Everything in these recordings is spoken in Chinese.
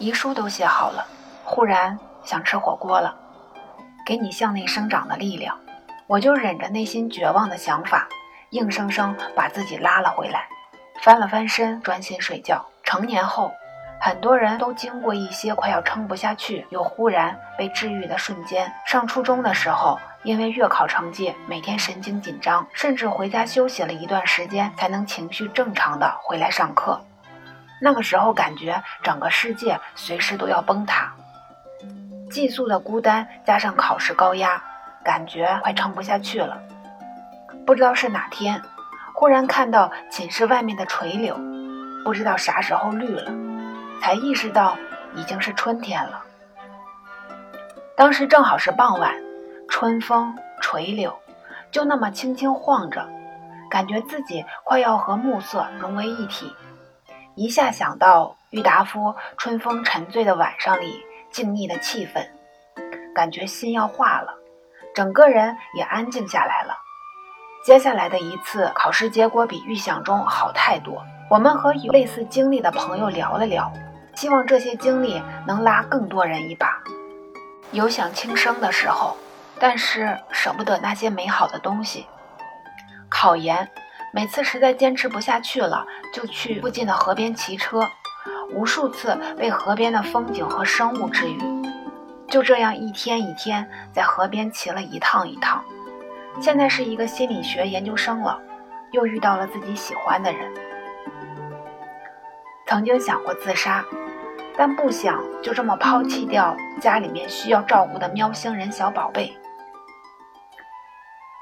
遗书都写好了，忽然想吃火锅了。给你向内生长的力量，我就忍着内心绝望的想法，硬生生把自己拉了回来，翻了翻身，专心睡觉。成年后，很多人都经过一些快要撑不下去，又忽然被治愈的瞬间。上初中的时候，因为月考成绩，每天神经紧张，甚至回家休息了一段时间，才能情绪正常的回来上课。那个时候感觉整个世界随时都要崩塌，寄宿的孤单加上考试高压，感觉快撑不下去了。不知道是哪天，忽然看到寝室外面的垂柳，不知道啥时候绿了，才意识到已经是春天了。当时正好是傍晚，春风垂柳，就那么轻轻晃着，感觉自己快要和暮色融为一体。一下想到郁达夫《春风沉醉的晚上》里静谧的气氛，感觉心要化了，整个人也安静下来了。接下来的一次考试结果比预想中好太多。我们和有类似经历的朋友聊了聊，希望这些经历能拉更多人一把。有想轻生的时候，但是舍不得那些美好的东西。考研。每次实在坚持不下去了，就去附近的河边骑车，无数次被河边的风景和生物治愈。就这样一天一天在河边骑了一趟一趟。现在是一个心理学研究生了，又遇到了自己喜欢的人。曾经想过自杀，但不想就这么抛弃掉家里面需要照顾的喵星人小宝贝。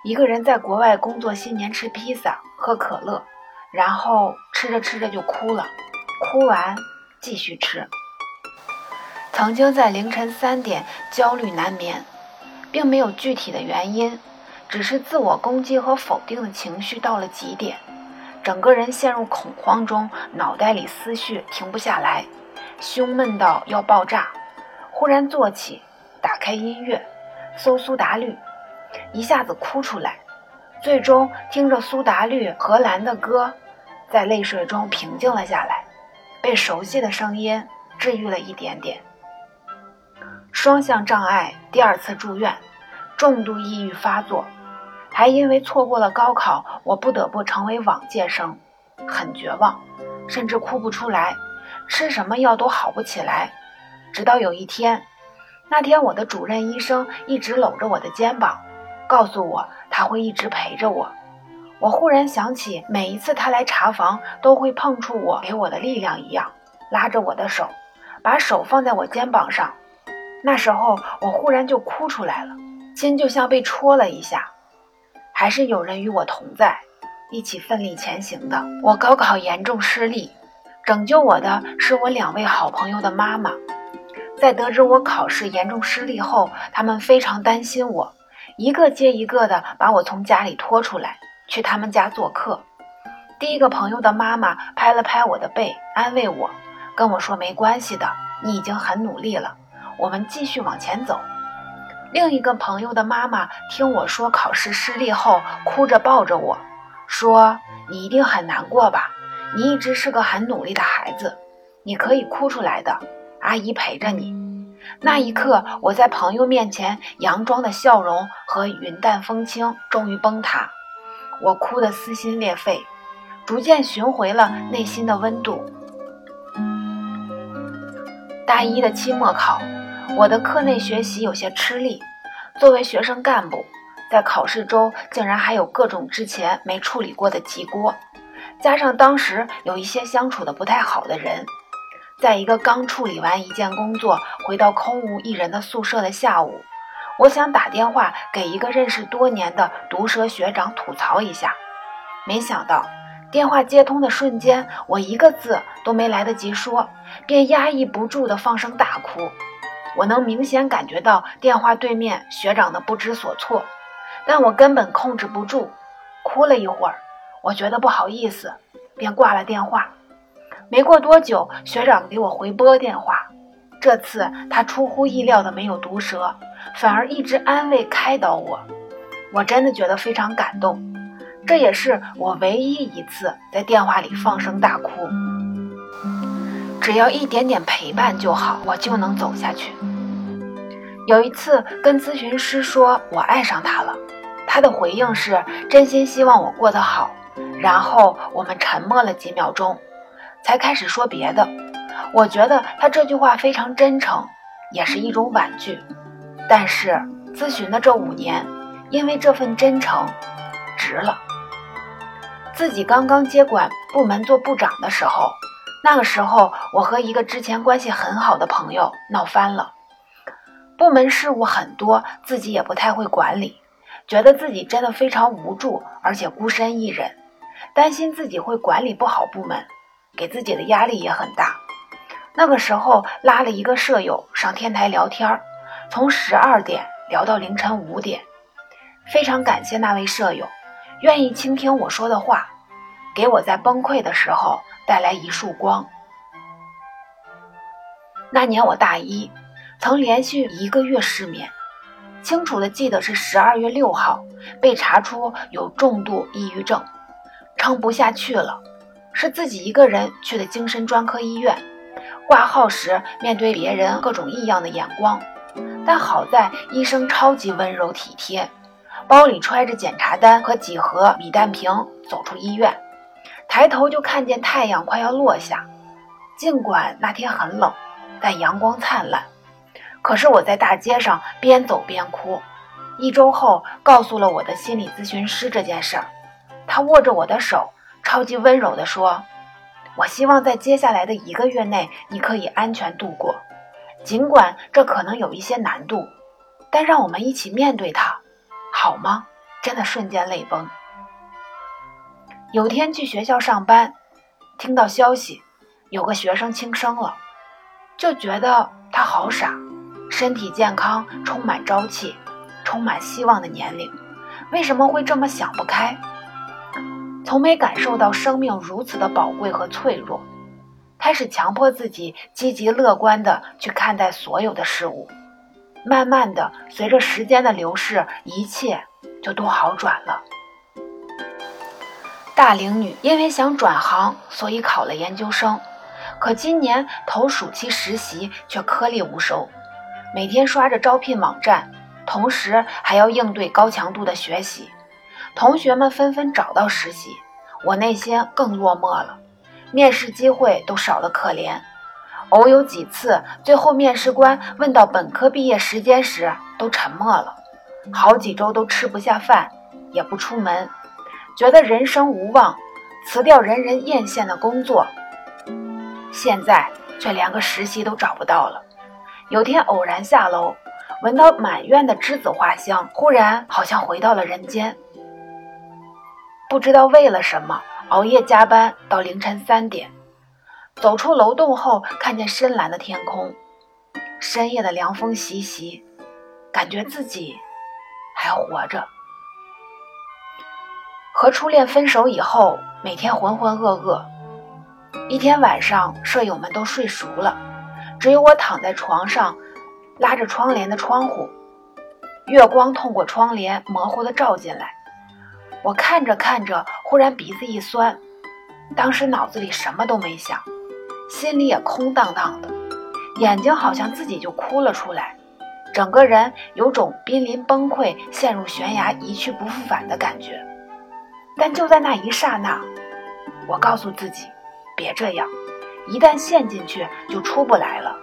一个人在国外工作，新年吃披萨。喝可乐，然后吃着吃着就哭了，哭完继续吃。曾经在凌晨三点焦虑难眠，并没有具体的原因，只是自我攻击和否定的情绪到了极点，整个人陷入恐慌中，脑袋里思绪停不下来，胸闷到要爆炸。忽然坐起，打开音乐，搜苏打绿，一下子哭出来。最终听着苏打绿荷兰的歌，在泪水中平静了下来，被熟悉的声音治愈了一点点。双向障碍第二次住院，重度抑郁发作，还因为错过了高考，我不得不成为往届生，很绝望，甚至哭不出来，吃什么药都好不起来。直到有一天，那天我的主任医生一直搂着我的肩膀。告诉我他会一直陪着我。我忽然想起，每一次他来查房，都会碰触我给我的力量一样，拉着我的手，把手放在我肩膀上。那时候我忽然就哭出来了，心就像被戳了一下。还是有人与我同在，一起奋力前行的。我高考严重失利，拯救我的是我两位好朋友的妈妈。在得知我考试严重失利后，他们非常担心我。一个接一个的把我从家里拖出来，去他们家做客。第一个朋友的妈妈拍了拍我的背，安慰我，跟我说：“没关系的，你已经很努力了，我们继续往前走。”另一个朋友的妈妈听我说考试失利后，哭着抱着我说：“你一定很难过吧？你一直是个很努力的孩子，你可以哭出来的，阿姨陪着你。”那一刻，我在朋友面前佯装的笑容和云淡风轻终于崩塌，我哭得撕心裂肺，逐渐寻回了内心的温度。大一的期末考，我的课内学习有些吃力。作为学生干部，在考试周竟然还有各种之前没处理过的急锅，加上当时有一些相处的不太好的人。在一个刚处理完一件工作、回到空无一人的宿舍的下午，我想打电话给一个认识多年的毒蛇学长吐槽一下，没想到电话接通的瞬间，我一个字都没来得及说，便压抑不住的放声大哭。我能明显感觉到电话对面学长的不知所措，但我根本控制不住，哭了一会儿，我觉得不好意思，便挂了电话。没过多久，学长给我回拨电话。这次他出乎意料的没有毒舌，反而一直安慰开导我。我真的觉得非常感动。这也是我唯一一次在电话里放声大哭。只要一点点陪伴就好，我就能走下去。有一次跟咨询师说我爱上他了，他的回应是真心希望我过得好。然后我们沉默了几秒钟，才开始说别的。我觉得他这句话非常真诚，也是一种婉拒。但是咨询的这五年，因为这份真诚，值了。自己刚刚接管部门做部长的时候，那个时候我和一个之前关系很好的朋友闹翻了。部门事务很多，自己也不太会管理，觉得自己真的非常无助，而且孤身一人。担心自己会管理不好部门，给自己的压力也很大。那个时候拉了一个舍友上天台聊天，从十二点聊到凌晨五点。非常感谢那位舍友，愿意倾听我说的话，给我在崩溃的时候带来一束光。那年我大一，曾连续一个月失眠，清楚的记得是十二月六号被查出有重度抑郁症。撑不下去了，是自己一个人去的精神专科医院。挂号时面对别人各种异样的眼光，但好在医生超级温柔体贴，包里揣着检查单和几盒米氮平，走出医院，抬头就看见太阳快要落下。尽管那天很冷，但阳光灿烂。可是我在大街上边走边哭。一周后，告诉了我的心理咨询师这件事儿。他握着我的手，超级温柔地说：“我希望在接下来的一个月内，你可以安全度过。尽管这可能有一些难度，但让我们一起面对它，好吗？”真的瞬间泪崩。有天去学校上班，听到消息，有个学生轻生了，就觉得他好傻，身体健康，充满朝气，充满希望的年龄，为什么会这么想不开？从没感受到生命如此的宝贵和脆弱，开始强迫自己积极乐观的去看待所有的事物。慢慢的，随着时间的流逝，一切就都好转了。大龄女因为想转行，所以考了研究生，可今年投暑期实习却颗粒无收，每天刷着招聘网站，同时还要应对高强度的学习。同学们纷纷找到实习，我内心更落寞了。面试机会都少得可怜，偶有几次，最后面试官问到本科毕业时间时，都沉默了。好几周都吃不下饭，也不出门，觉得人生无望，辞掉人人艳羡的工作。现在却连个实习都找不到了。有天偶然下楼，闻到满院的栀子花香，忽然好像回到了人间。不知道为了什么熬夜加班到凌晨三点，走出楼栋后看见深蓝的天空，深夜的凉风习习，感觉自己还活着。和初恋分手以后，每天浑浑噩噩。一天晚上，舍友们都睡熟了，只有我躺在床上，拉着窗帘的窗户，月光透过窗帘模糊的照进来。我看着看着，忽然鼻子一酸，当时脑子里什么都没想，心里也空荡荡的，眼睛好像自己就哭了出来，整个人有种濒临崩溃、陷入悬崖一去不复返的感觉。但就在那一刹那，我告诉自己，别这样，一旦陷进去就出不来了。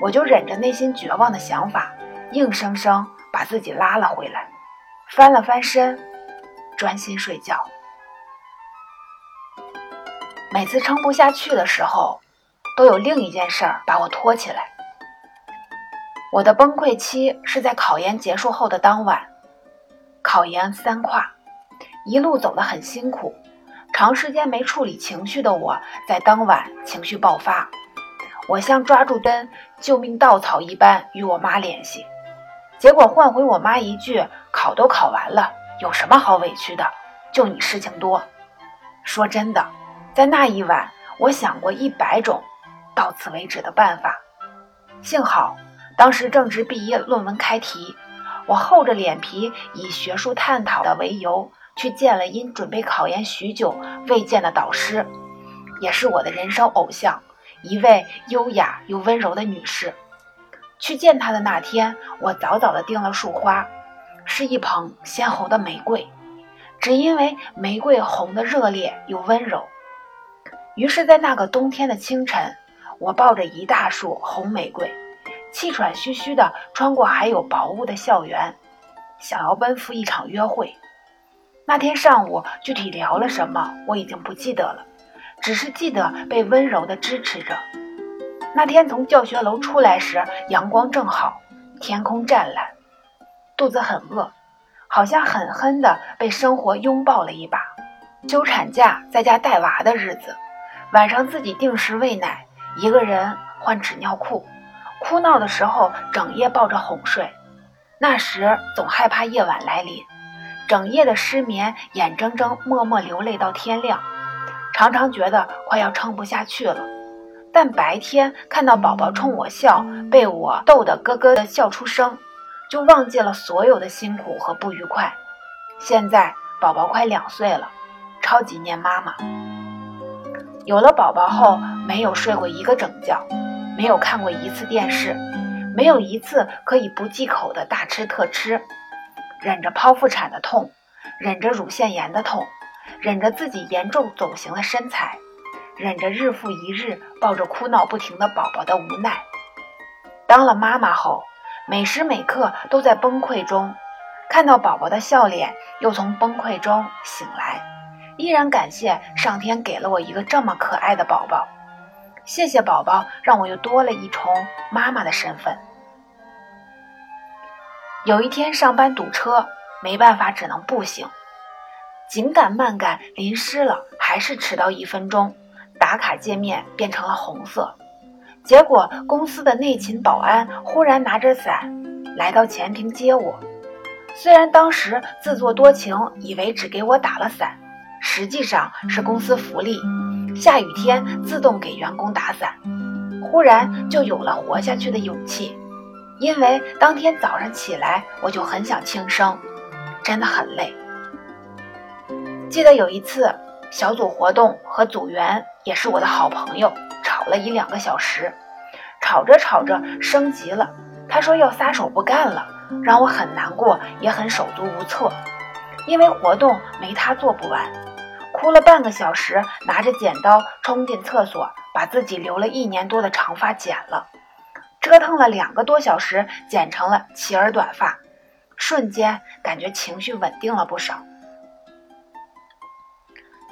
我就忍着内心绝望的想法，硬生生把自己拉了回来，翻了翻身。专心睡觉。每次撑不下去的时候，都有另一件事儿把我拖起来。我的崩溃期是在考研结束后的当晚，考研三跨，一路走得很辛苦，长时间没处理情绪的我在当晚情绪爆发，我像抓住根救命稻草一般与我妈联系，结果换回我妈一句：“考都考完了。”有什么好委屈的？就你事情多。说真的，在那一晚，我想过一百种到此为止的办法。幸好当时正值毕业论文开题，我厚着脸皮以学术探讨的为由去见了因准备考研许久未见的导师，也是我的人生偶像，一位优雅又温柔的女士。去见她的那天，我早早的订了束花，是一捧鲜红的玫瑰，只因为玫瑰红的热烈又温柔。于是，在那个冬天的清晨，我抱着一大束红玫瑰，气喘吁吁地穿过还有薄雾的校园，想要奔赴一场约会。那天上午具体聊了什么，我已经不记得了，只是记得被温柔地支持着。那天从教学楼出来时，阳光正好，天空湛蓝，肚子很饿，好像狠狠地被生活拥抱了一把。休产假在家带娃的日子。晚上自己定时喂奶，一个人换纸尿裤，哭闹的时候整夜抱着哄睡。那时总害怕夜晚来临，整夜的失眠，眼睁睁默默流泪到天亮，常常觉得快要撑不下去了。但白天看到宝宝冲我笑，被我逗得咯咯的笑出声，就忘记了所有的辛苦和不愉快。现在宝宝快两岁了，超级念妈妈。有了宝宝后，没有睡过一个整觉，没有看过一次电视，没有一次可以不忌口的大吃特吃，忍着剖腹产的痛，忍着乳腺炎的痛，忍着自己严重走形的身材，忍着日复一日抱着哭闹不停的宝宝的无奈。当了妈妈后，每时每刻都在崩溃中，看到宝宝的笑脸，又从崩溃中醒来。依然感谢上天给了我一个这么可爱的宝宝，谢谢宝宝，让我又多了一重妈妈的身份。有一天上班堵车，没办法，只能步行。紧赶慢赶，淋湿了，还是迟到一分钟。打卡界面变成了红色，结果公司的内勤保安忽然拿着伞来到前庭接我。虽然当时自作多情，以为只给我打了伞。实际上是公司福利，下雨天自动给员工打伞。忽然就有了活下去的勇气，因为当天早上起来我就很想轻生，真的很累。记得有一次小组活动和组员也是我的好朋友，了一两个小时，吵着吵着升级了，他说要撒手不干了，让我很难过，也很手足无措，因为活动没他做不完。哭了半个小时，拿着剪刀冲进厕所，把自己留了一年多的长发剪了，折腾了两个多小时，剪成了齐耳短发，瞬间感觉情绪稳定了不少。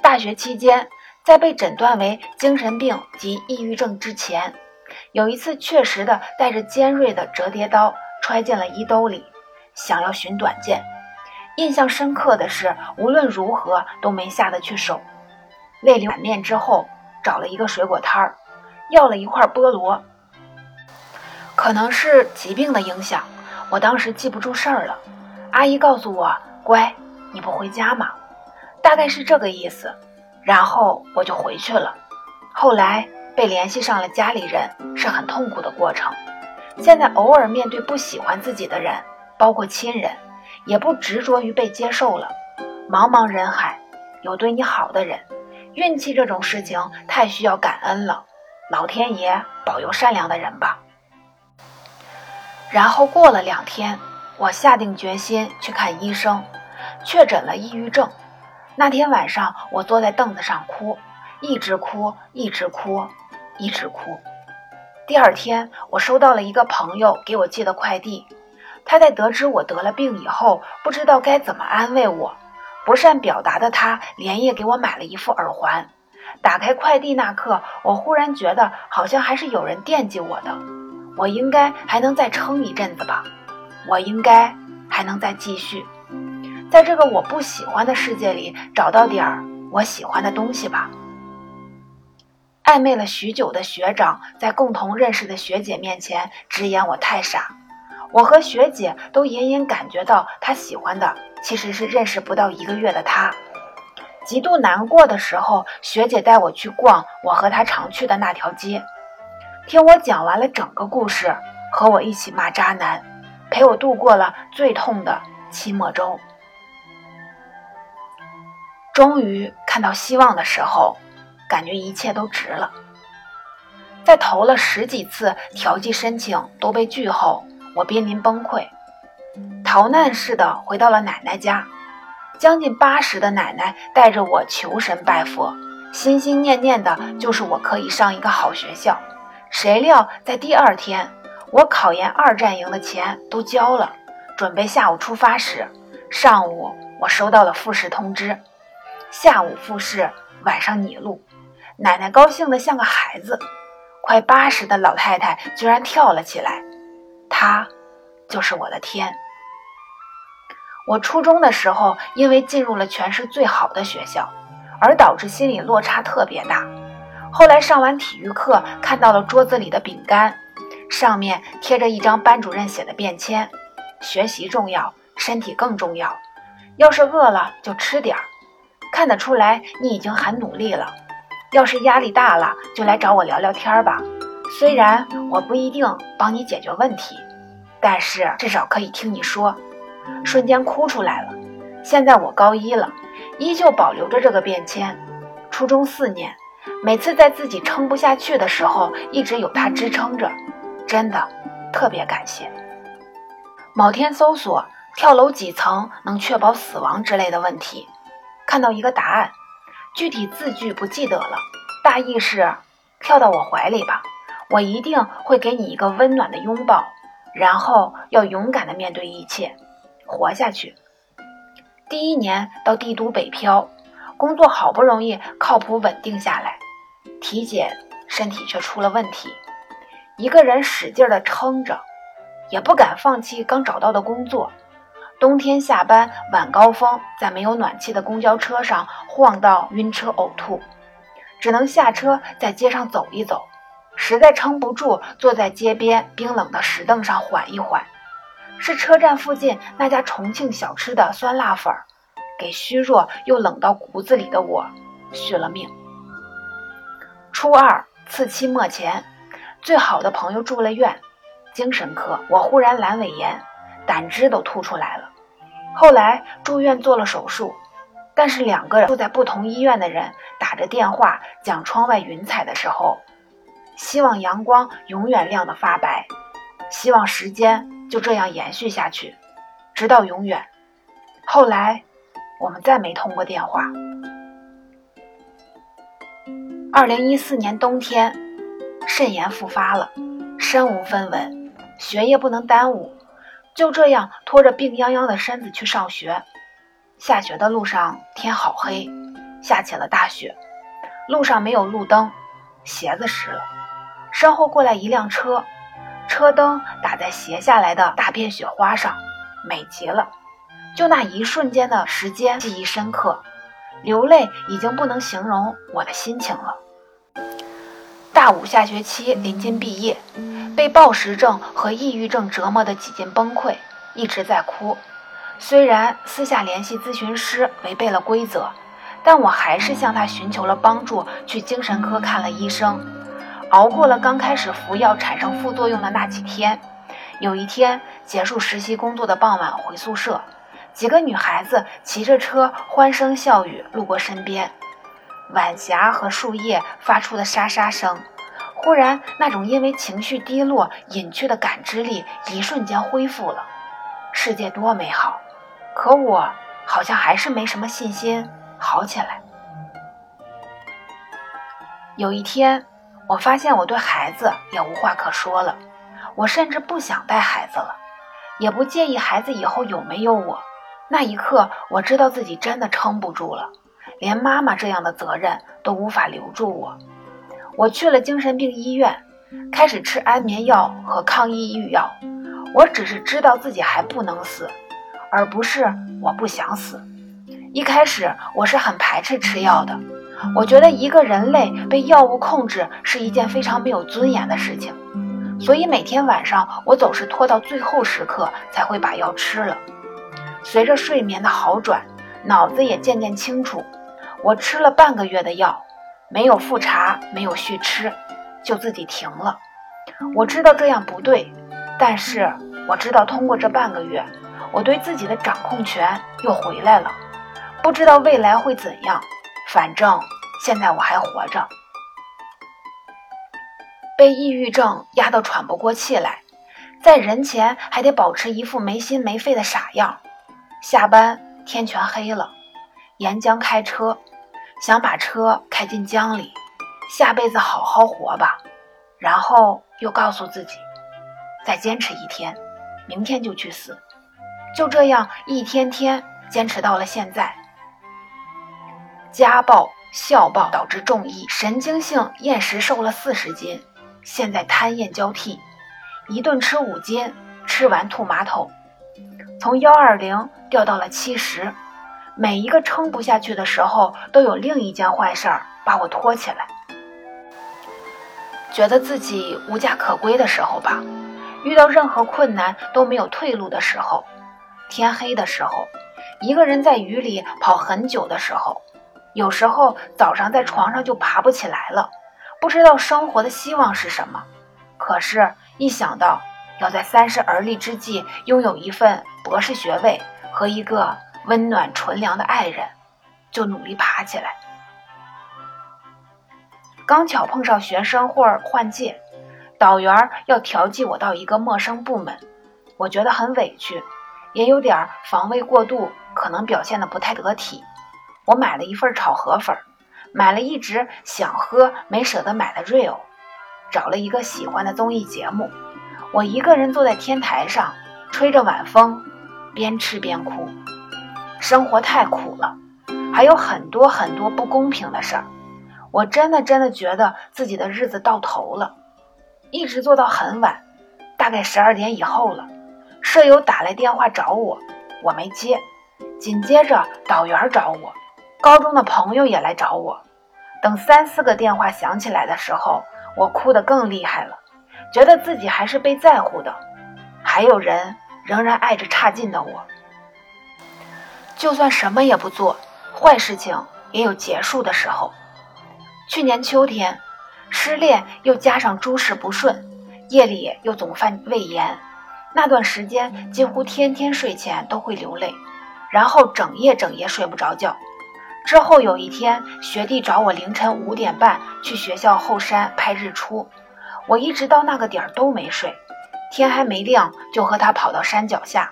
大学期间，在被诊断为精神病及抑郁症之前，有一次确实的带着尖锐的折叠刀揣进了衣兜里，想要寻短见。印象深刻的是，无论如何都没下得去手。泪流满面之后，找了一个水果摊儿，要了一块菠萝。可能是疾病的影响，我当时记不住事儿了。阿姨告诉我：“乖，你不回家吗？”大概是这个意思。然后我就回去了。后来被联系上了家里人，是很痛苦的过程。现在偶尔面对不喜欢自己的人，包括亲人。也不执着于被接受了。茫茫人海，有对你好的人，运气这种事情太需要感恩了。老天爷保佑善良的人吧。然后过了两天，我下定决心去看医生，确诊了抑郁症。那天晚上，我坐在凳子上哭，一直哭，一直哭，一直哭。第二天，我收到了一个朋友给我寄的快递。他在得知我得了病以后，不知道该怎么安慰我。不善表达的他，连夜给我买了一副耳环。打开快递那刻，我忽然觉得好像还是有人惦记我的。我应该还能再撑一阵子吧。我应该还能再继续，在这个我不喜欢的世界里找到点儿我喜欢的东西吧。暧昧了许久的学长，在共同认识的学姐面前直言我太傻。我和学姐都隐隐感觉到，他喜欢的其实是认识不到一个月的他。极度难过的时候，学姐带我去逛我和他常去的那条街，听我讲完了整个故事，和我一起骂渣男，陪我度过了最痛的期末周。终于看到希望的时候，感觉一切都值了。在投了十几次调剂申请都被拒后，我濒临崩溃，逃难似的回到了奶奶家。将近八十的奶奶带着我求神拜佛，心心念念的就是我可以上一个好学校。谁料在第二天，我考研二战营的钱都交了，准备下午出发时，上午我收到了复试通知，下午复试，晚上拟录。奶奶高兴的像个孩子，快八十的老太太居然跳了起来，她就是我的天。我初中的时候，因为进入了全市最好的学校，而导致心理落差特别大。后来上完体育课，看到了桌子里的饼干，上面贴着一张班主任写的便签：“学习重要，身体更重要。要是饿了就吃点儿，看得出来你已经很努力了。要是压力大了，就来找我聊聊天吧。虽然我不一定帮你解决问题，但是至少可以听你说。”瞬间哭出来了。现在我高一了，依旧保留着这个便签。初中四年，每次在自己撑不下去的时候，一直有它支撑着，真的特别感谢。某天搜索跳楼几层能确保死亡之类的问题，看到一个答案，具体字句不记得了，大意是跳到我怀里吧，我一定会给你一个温暖的拥抱，然后要勇敢的面对一切。活下去。第一年到帝都北漂，工作好不容易靠谱稳定下来，体检身体却出了问题，一个人使劲的撑着，也不敢放弃刚找到的工作。冬天下班晚高峰，在没有暖气的公交车上晃到晕车呕吐，只能下车在街上走一走，实在撑不住，坐在街边冰冷的石凳上缓一缓。是车站附近那家重庆小吃的酸辣粉儿，给虚弱又冷到骨子里的我续了命。初二次期末前，最好的朋友住了院，精神科，我忽然阑尾炎，胆汁都吐出来了。后来住院做了手术，但是两个住在不同医院的人打着电话讲窗外云彩的时候，希望阳光永远亮得发白，希望时间。就这样延续下去，直到永远。后来，我们再没通过电话。二零一四年冬天，肾炎复发了，身无分文，学业不能耽误，就这样拖着病殃殃的身子去上学。下学的路上天好黑，下起了大雪，路上没有路灯，鞋子湿了。身后过来一辆车。车灯打在斜下来的大片雪花上，美极了。就那一瞬间的时间，记忆深刻，流泪已经不能形容我的心情了。大五下学期临近毕业，被暴食症和抑郁症折磨得几近崩溃，一直在哭。虽然私下联系咨询师违背了规则，但我还是向他寻求了帮助，去精神科看了医生。熬过了刚开始服药产生副作用的那几天，有一天结束实习工作的傍晚回宿舍，几个女孩子骑着车欢声笑语路过身边，晚霞和树叶发出的沙沙声，忽然那种因为情绪低落隐去的感知力一瞬间恢复了，世界多美好，可我好像还是没什么信心好起来。有一天。我发现我对孩子也无话可说了，我甚至不想带孩子了，也不介意孩子以后有没有我。那一刻，我知道自己真的撑不住了，连妈妈这样的责任都无法留住我。我去了精神病医院，开始吃安眠药和抗抑郁药。我只是知道自己还不能死，而不是我不想死。一开始我是很排斥吃药的。我觉得一个人类被药物控制是一件非常没有尊严的事情，所以每天晚上我总是拖到最后时刻才会把药吃了。随着睡眠的好转，脑子也渐渐清楚。我吃了半个月的药，没有复查，没有续吃，就自己停了。我知道这样不对，但是我知道通过这半个月，我对自己的掌控权又回来了。不知道未来会怎样。反正现在我还活着。被抑郁症压得喘不过气来，在人前还得保持一副没心没肺的傻样。下班天全黑了，沿江开车，想把车开进江里，下辈子好好活吧。然后又告诉自己，再坚持一天，明天就去死。就这样一天天坚持到了现在。家暴、校暴导致重易神经性厌食，瘦了四十斤，现在贪厌交替，一顿吃五斤，吃完吐马桶，从幺二零掉到了七十。每一个撑不下去的时候，都有另一件坏事儿把我拖起来。觉得自己无家可归的时候吧，遇到任何困难都没有退路的时候，天黑的时候，一个人在雨里跑很久的时候。有时候早上在床上就爬不起来了，不知道生活的希望是什么。可是，一想到要在三十而立之际拥有一份博士学位和一个温暖纯良的爱人，就努力爬起来。刚巧碰上学生会换届，导员要调剂我到一个陌生部门，我觉得很委屈，也有点防卫过度，可能表现的不太得体。我买了一份炒河粉，买了一直想喝没舍得买的 Rio，找了一个喜欢的综艺节目。我一个人坐在天台上，吹着晚风，边吃边哭。生活太苦了，还有很多很多不公平的事儿。我真的真的觉得自己的日子到头了，一直做到很晚，大概十二点以后了。舍友打来电话找我，我没接。紧接着导员找我。高中的朋友也来找我，等三四个电话响起来的时候，我哭得更厉害了，觉得自己还是被在乎的，还有人仍然爱着差劲的我。就算什么也不做，坏事情也有结束的时候。去年秋天，失恋又加上诸事不顺，夜里又总犯胃炎，那段时间几乎天天睡前都会流泪，然后整夜整夜睡不着觉。之后有一天，学弟找我凌晨五点半去学校后山拍日出，我一直到那个点儿都没睡，天还没亮就和他跑到山脚下。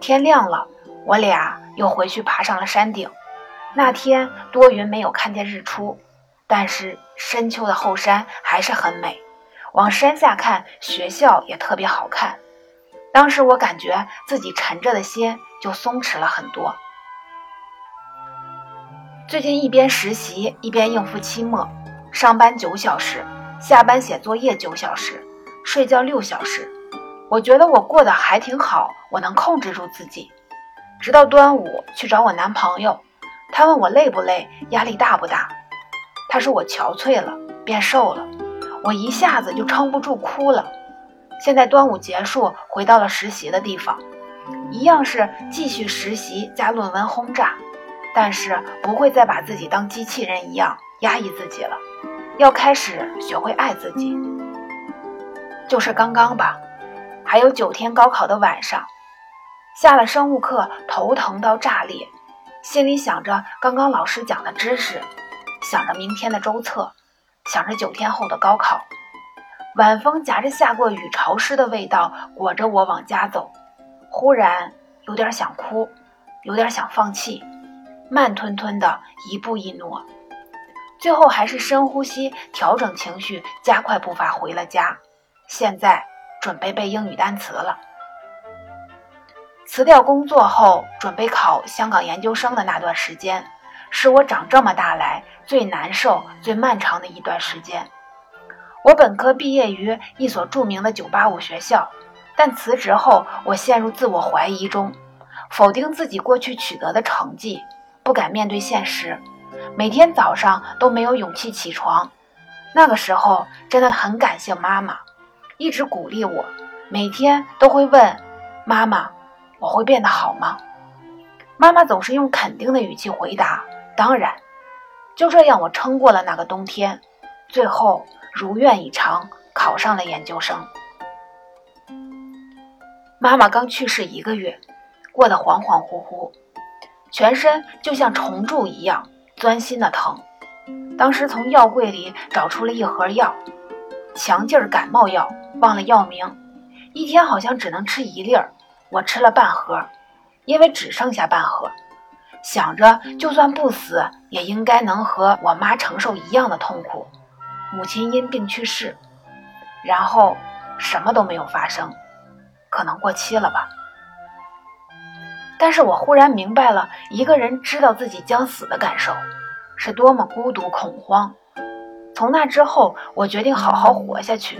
天亮了，我俩又回去爬上了山顶。那天多云，没有看见日出，但是深秋的后山还是很美。往山下看，学校也特别好看。当时我感觉自己沉着的心就松弛了很多。最近一边实习一边应付期末，上班九小时，下班写作业九小时，睡觉六小时。我觉得我过得还挺好，我能控制住自己。直到端午去找我男朋友，他问我累不累，压力大不大。他说我憔悴了，变瘦了，我一下子就撑不住哭了。现在端午结束，回到了实习的地方，一样是继续实习加论文轰炸。但是不会再把自己当机器人一样压抑自己了，要开始学会爱自己。就是刚刚吧，还有九天高考的晚上，下了生物课头疼到炸裂，心里想着刚刚老师讲的知识，想着明天的周测，想着九天后的高考。晚风夹着下过雨潮湿的味道裹着我往家走，忽然有点想哭，有点想放弃。慢吞吞的一步一挪，最后还是深呼吸，调整情绪，加快步伐回了家。现在准备背英语单词了。辞掉工作后，准备考香港研究生的那段时间，是我长这么大来最难受、最漫长的一段时间。我本科毕业于一所著名的985学校，但辞职后，我陷入自我怀疑中，否定自己过去取得的成绩。不敢面对现实，每天早上都没有勇气起床。那个时候真的很感谢妈妈，一直鼓励我，每天都会问妈妈：“我会变得好吗？”妈妈总是用肯定的语气回答：“当然。”就这样，我撑过了那个冬天，最后如愿以偿考上了研究生。妈妈刚去世一个月，过得恍恍惚惚。全身就像虫蛀一样，钻心的疼。当时从药柜里找出了一盒药，强劲儿感冒药，忘了药名，一天好像只能吃一粒儿。我吃了半盒，因为只剩下半盒。想着就算不死，也应该能和我妈承受一样的痛苦。母亲因病去世，然后什么都没有发生，可能过期了吧。但是我忽然明白了，一个人知道自己将死的感受，是多么孤独恐慌。从那之后，我决定好好活下去。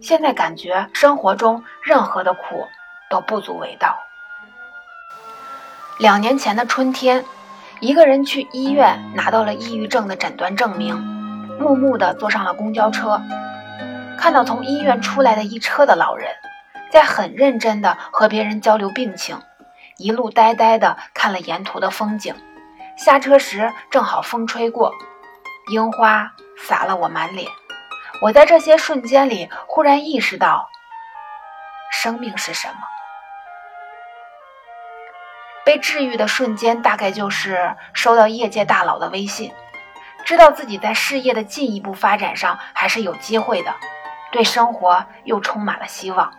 现在感觉生活中任何的苦都不足为道。两年前的春天，一个人去医院拿到了抑郁症的诊断证明，木木地坐上了公交车，看到从医院出来的一车的老人，在很认真地和别人交流病情，一路呆呆地看了沿途的风景。下车时正好风吹过，樱花。洒了我满脸，我在这些瞬间里忽然意识到，生命是什么。被治愈的瞬间，大概就是收到业界大佬的微信，知道自己在事业的进一步发展上还是有机会的，对生活又充满了希望。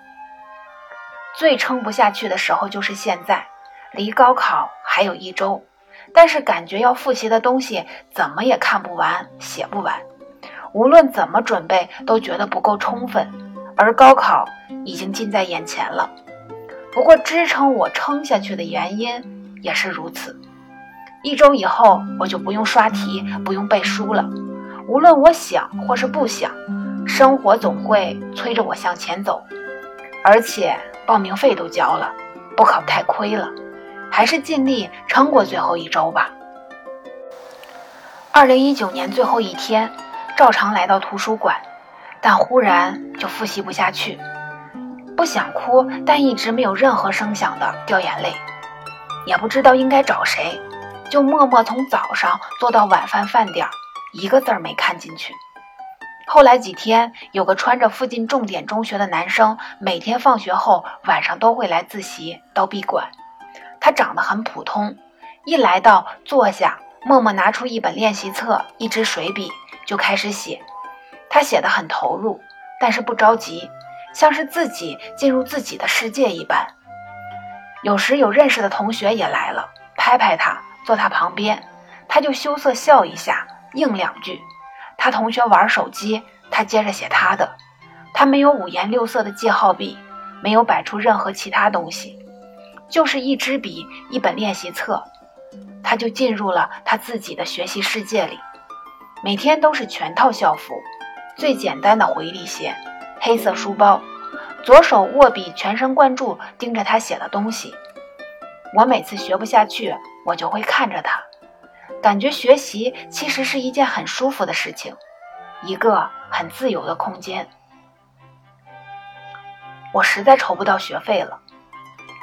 最撑不下去的时候就是现在，离高考还有一周，但是感觉要复习的东西怎么也看不完，写不完。无论怎么准备，都觉得不够充分，而高考已经近在眼前了。不过，支撑我撑下去的原因也是如此。一周以后，我就不用刷题，不用背书了。无论我想或是不想，生活总会催着我向前走。而且，报名费都交了，不考太亏了，还是尽力撑过最后一周吧。二零一九年最后一天。照常来到图书馆，但忽然就复习不下去，不想哭，但一直没有任何声响的掉眼泪，也不知道应该找谁，就默默从早上坐到晚饭饭点，一个字儿没看进去。后来几天，有个穿着附近重点中学的男生，每天放学后晚上都会来自习到闭馆。他长得很普通，一来到坐下，默默拿出一本练习册，一支水笔。就开始写，他写的很投入，但是不着急，像是自己进入自己的世界一般。有时有认识的同学也来了，拍拍他，坐他旁边，他就羞涩笑一下，应两句。他同学玩手机，他接着写他的。他没有五颜六色的记号笔，没有摆出任何其他东西，就是一支笔，一本练习册，他就进入了他自己的学习世界里。每天都是全套校服，最简单的回力鞋，黑色书包，左手握笔，全神贯注盯着他写的东西。我每次学不下去，我就会看着他，感觉学习其实是一件很舒服的事情，一个很自由的空间。我实在筹不到学费了，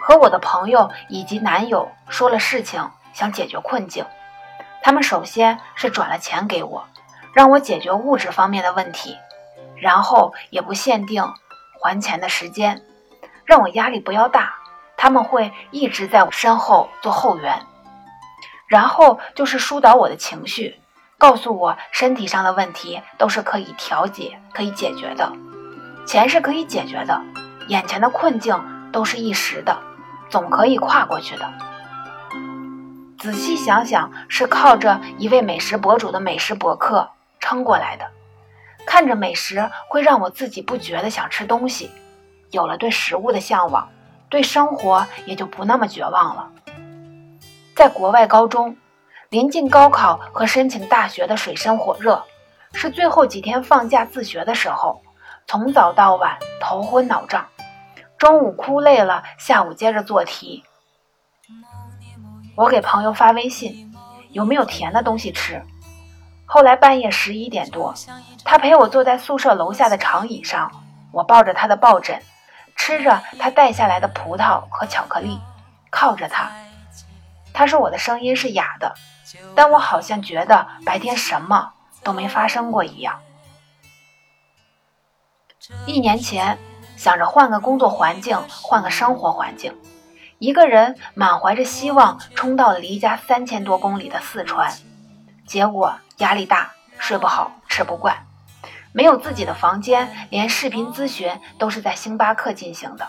和我的朋友以及男友说了事情，想解决困境。他们首先是转了钱给我，让我解决物质方面的问题，然后也不限定还钱的时间，让我压力不要大。他们会一直在我身后做后援，然后就是疏导我的情绪，告诉我身体上的问题都是可以调节、可以解决的，钱是可以解决的，眼前的困境都是一时的，总可以跨过去的。仔细想想，是靠着一位美食博主的美食博客撑过来的。看着美食，会让我自己不觉得想吃东西，有了对食物的向往，对生活也就不那么绝望了。在国外高中，临近高考和申请大学的水深火热，是最后几天放假自学的时候，从早到晚头昏脑胀，中午哭累了，下午接着做题。我给朋友发微信，有没有甜的东西吃？后来半夜十一点多，他陪我坐在宿舍楼下的长椅上，我抱着他的抱枕，吃着他带下来的葡萄和巧克力，靠着他。他说我的声音是哑的，但我好像觉得白天什么都没发生过一样。一年前，想着换个工作环境，换个生活环境。一个人满怀着希望冲到了离家三千多公里的四川，结果压力大，睡不好，吃不惯，没有自己的房间，连视频咨询都是在星巴克进行的。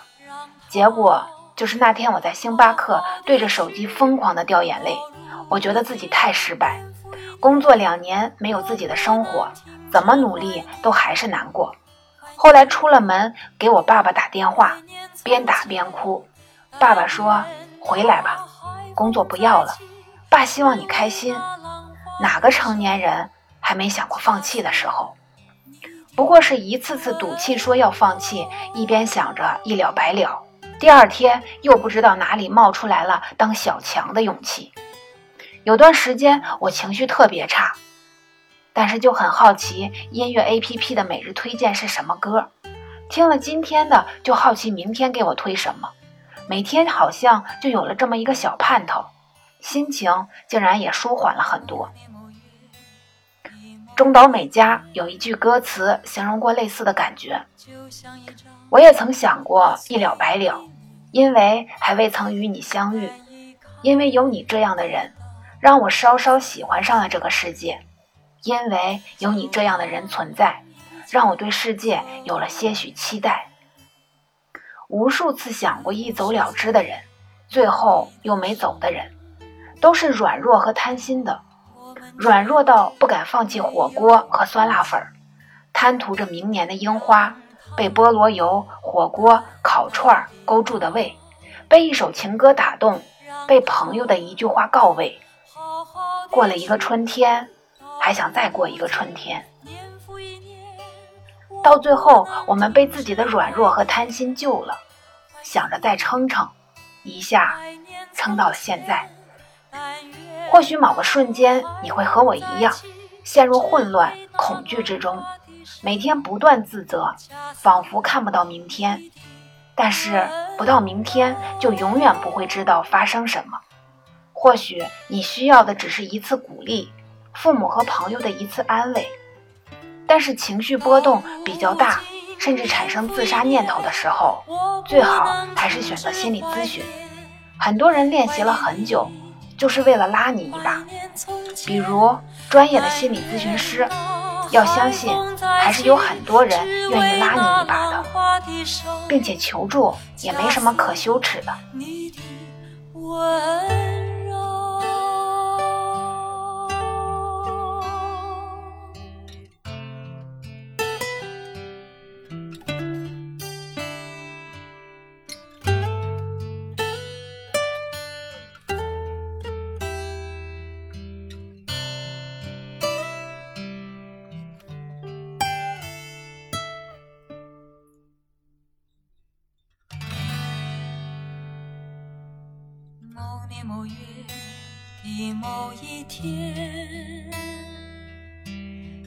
结果就是那天我在星巴克对着手机疯狂的掉眼泪，我觉得自己太失败。工作两年没有自己的生活，怎么努力都还是难过。后来出了门，给我爸爸打电话，边打边哭。爸爸说：“回来吧，工作不要了。爸希望你开心。哪个成年人还没想过放弃的时候？不过是一次次赌气说要放弃，一边想着一了百了。第二天又不知道哪里冒出来了当小强的勇气。有段时间我情绪特别差。”但是就很好奇音乐 A P P 的每日推荐是什么歌，听了今天的就好奇明天给我推什么，每天好像就有了这么一个小盼头，心情竟然也舒缓了很多。中岛美嘉有一句歌词形容过类似的感觉，我也曾想过一了百了，因为还未曾与你相遇，因为有你这样的人，让我稍稍喜欢上了这个世界。因为有你这样的人存在，让我对世界有了些许期待。无数次想过一走了之的人，最后又没走的人，都是软弱和贪心的。软弱到不敢放弃火锅和酸辣粉，贪图着明年的樱花，被菠萝油、火锅、烤串儿勾住的胃，被一首情歌打动，被朋友的一句话告慰。过了一个春天。还想再过一个春天，到最后我们被自己的软弱和贪心救了，想着再撑撑，一下撑到了现在。或许某个瞬间你会和我一样，陷入混乱、恐惧之中，每天不断自责，仿佛看不到明天。但是不到明天，就永远不会知道发生什么。或许你需要的只是一次鼓励。父母和朋友的一次安慰，但是情绪波动比较大，甚至产生自杀念头的时候，最好还是选择心理咨询。很多人练习了很久，就是为了拉你一把。比如专业的心理咨询师，要相信还是有很多人愿意拉你一把的，并且求助也没什么可羞耻的。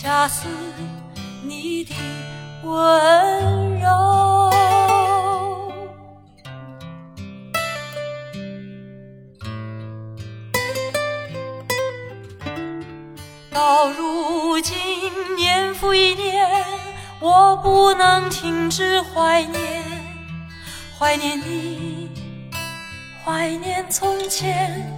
恰似你的温柔。到如今年复一年，我不能停止怀念，怀念你。怀念从前，